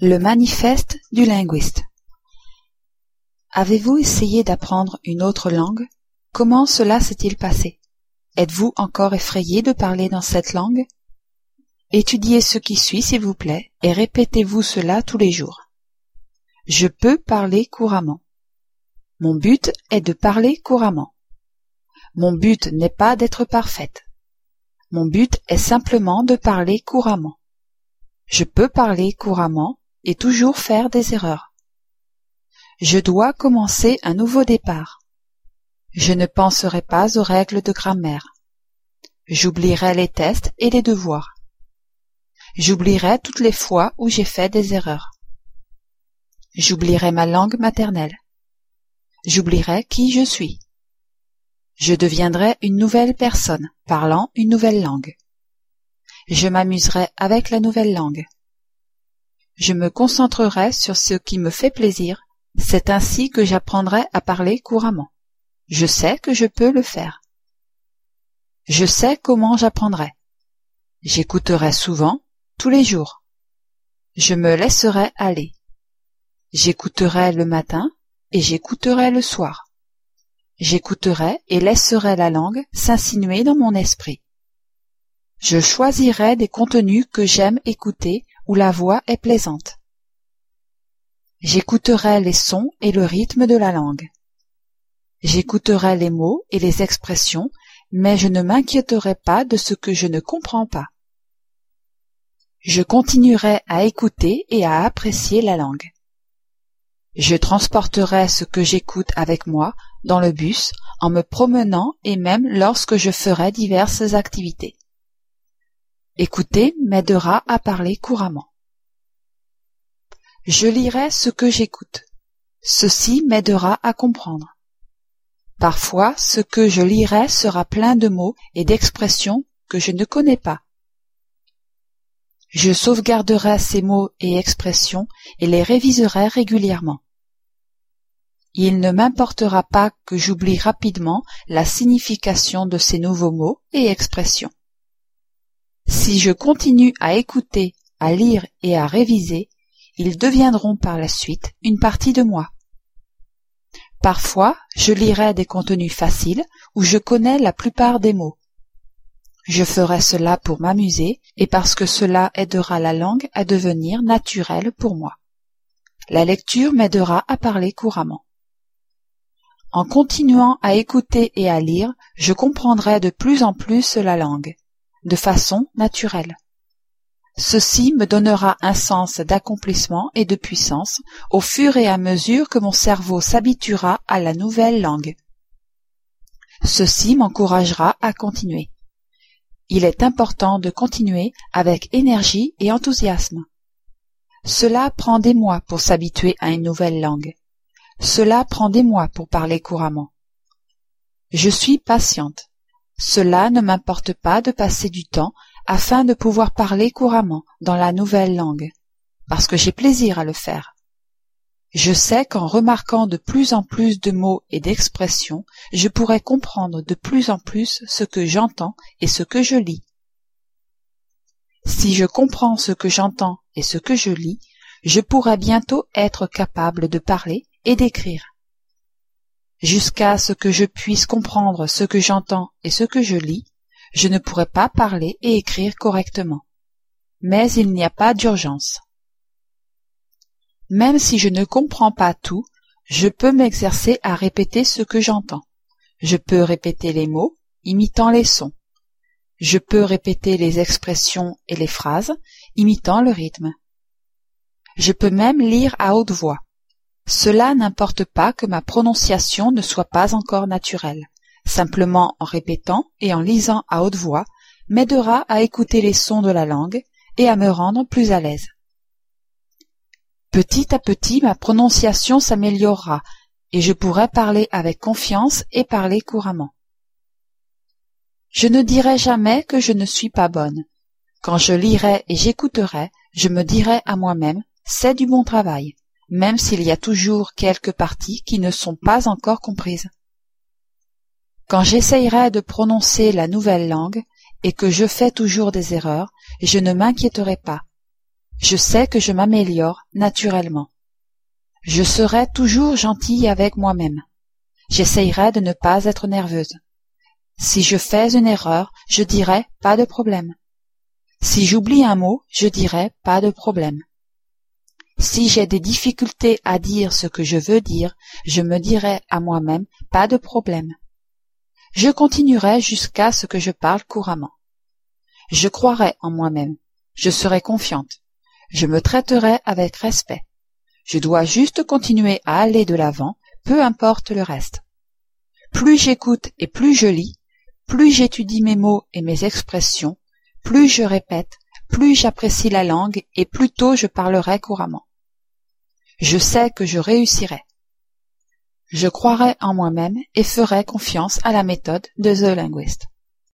Le manifeste du linguiste Avez-vous essayé d'apprendre une autre langue? Comment cela s'est-il passé? Êtes-vous encore effrayé de parler dans cette langue? Étudiez ce qui suit, s'il vous plaît, et répétez-vous cela tous les jours. Je peux parler couramment. Mon but est de parler couramment. Mon but n'est pas d'être parfaite. Mon but est simplement de parler couramment. Je peux parler couramment et toujours faire des erreurs. Je dois commencer un nouveau départ. Je ne penserai pas aux règles de grammaire. J'oublierai les tests et les devoirs. J'oublierai toutes les fois où j'ai fait des erreurs. J'oublierai ma langue maternelle. J'oublierai qui je suis. Je deviendrai une nouvelle personne parlant une nouvelle langue. Je m'amuserai avec la nouvelle langue. Je me concentrerai sur ce qui me fait plaisir. C'est ainsi que j'apprendrai à parler couramment. Je sais que je peux le faire. Je sais comment j'apprendrai. J'écouterai souvent tous les jours. Je me laisserai aller. J'écouterai le matin et j'écouterai le soir. J'écouterai et laisserai la langue s'insinuer dans mon esprit. Je choisirai des contenus que j'aime écouter où la voix est plaisante. J'écouterai les sons et le rythme de la langue. J'écouterai les mots et les expressions, mais je ne m'inquiéterai pas de ce que je ne comprends pas. Je continuerai à écouter et à apprécier la langue. Je transporterai ce que j'écoute avec moi dans le bus, en me promenant et même lorsque je ferai diverses activités. Écouter m'aidera à parler couramment. Je lirai ce que j'écoute. Ceci m'aidera à comprendre. Parfois, ce que je lirai sera plein de mots et d'expressions que je ne connais pas. Je sauvegarderai ces mots et expressions et les réviserai régulièrement. Il ne m'importera pas que j'oublie rapidement la signification de ces nouveaux mots et expressions. Si je continue à écouter, à lire et à réviser, ils deviendront par la suite une partie de moi. Parfois, je lirai des contenus faciles où je connais la plupart des mots. Je ferai cela pour m'amuser et parce que cela aidera la langue à devenir naturelle pour moi. La lecture m'aidera à parler couramment. En continuant à écouter et à lire, je comprendrai de plus en plus la langue, de façon naturelle. Ceci me donnera un sens d'accomplissement et de puissance au fur et à mesure que mon cerveau s'habituera à la nouvelle langue. Ceci m'encouragera à continuer. Il est important de continuer avec énergie et enthousiasme. Cela prend des mois pour s'habituer à une nouvelle langue. Cela prend des mois pour parler couramment. Je suis patiente. Cela ne m'importe pas de passer du temps afin de pouvoir parler couramment dans la nouvelle langue, parce que j'ai plaisir à le faire. Je sais qu'en remarquant de plus en plus de mots et d'expressions, je pourrai comprendre de plus en plus ce que j'entends et ce que je lis. Si je comprends ce que j'entends et ce que je lis, je pourrai bientôt être capable de parler et d'écrire. Jusqu'à ce que je puisse comprendre ce que j'entends et ce que je lis, je ne pourrai pas parler et écrire correctement. Mais il n'y a pas d'urgence. Même si je ne comprends pas tout, je peux m'exercer à répéter ce que j'entends. Je peux répéter les mots, imitant les sons. Je peux répéter les expressions et les phrases, imitant le rythme. Je peux même lire à haute voix. Cela n'importe pas que ma prononciation ne soit pas encore naturelle simplement en répétant et en lisant à haute voix, m'aidera à écouter les sons de la langue et à me rendre plus à l'aise. Petit à petit, ma prononciation s'améliorera et je pourrai parler avec confiance et parler couramment. Je ne dirai jamais que je ne suis pas bonne. Quand je lirai et j'écouterai, je me dirai à moi-même, c'est du bon travail, même s'il y a toujours quelques parties qui ne sont pas encore comprises. Quand j'essayerai de prononcer la nouvelle langue et que je fais toujours des erreurs, je ne m'inquiéterai pas. Je sais que je m'améliore naturellement. Je serai toujours gentille avec moi-même. J'essayerai de ne pas être nerveuse. Si je fais une erreur, je dirai pas de problème. Si j'oublie un mot, je dirai pas de problème. Si j'ai des difficultés à dire ce que je veux dire, je me dirai à moi-même pas de problème. Je continuerai jusqu'à ce que je parle couramment. Je croirai en moi-même. Je serai confiante. Je me traiterai avec respect. Je dois juste continuer à aller de l'avant, peu importe le reste. Plus j'écoute et plus je lis, plus j'étudie mes mots et mes expressions, plus je répète, plus j'apprécie la langue et plus tôt je parlerai couramment. Je sais que je réussirai. Je croirai en moi-même et ferai confiance à la méthode de The Linguist.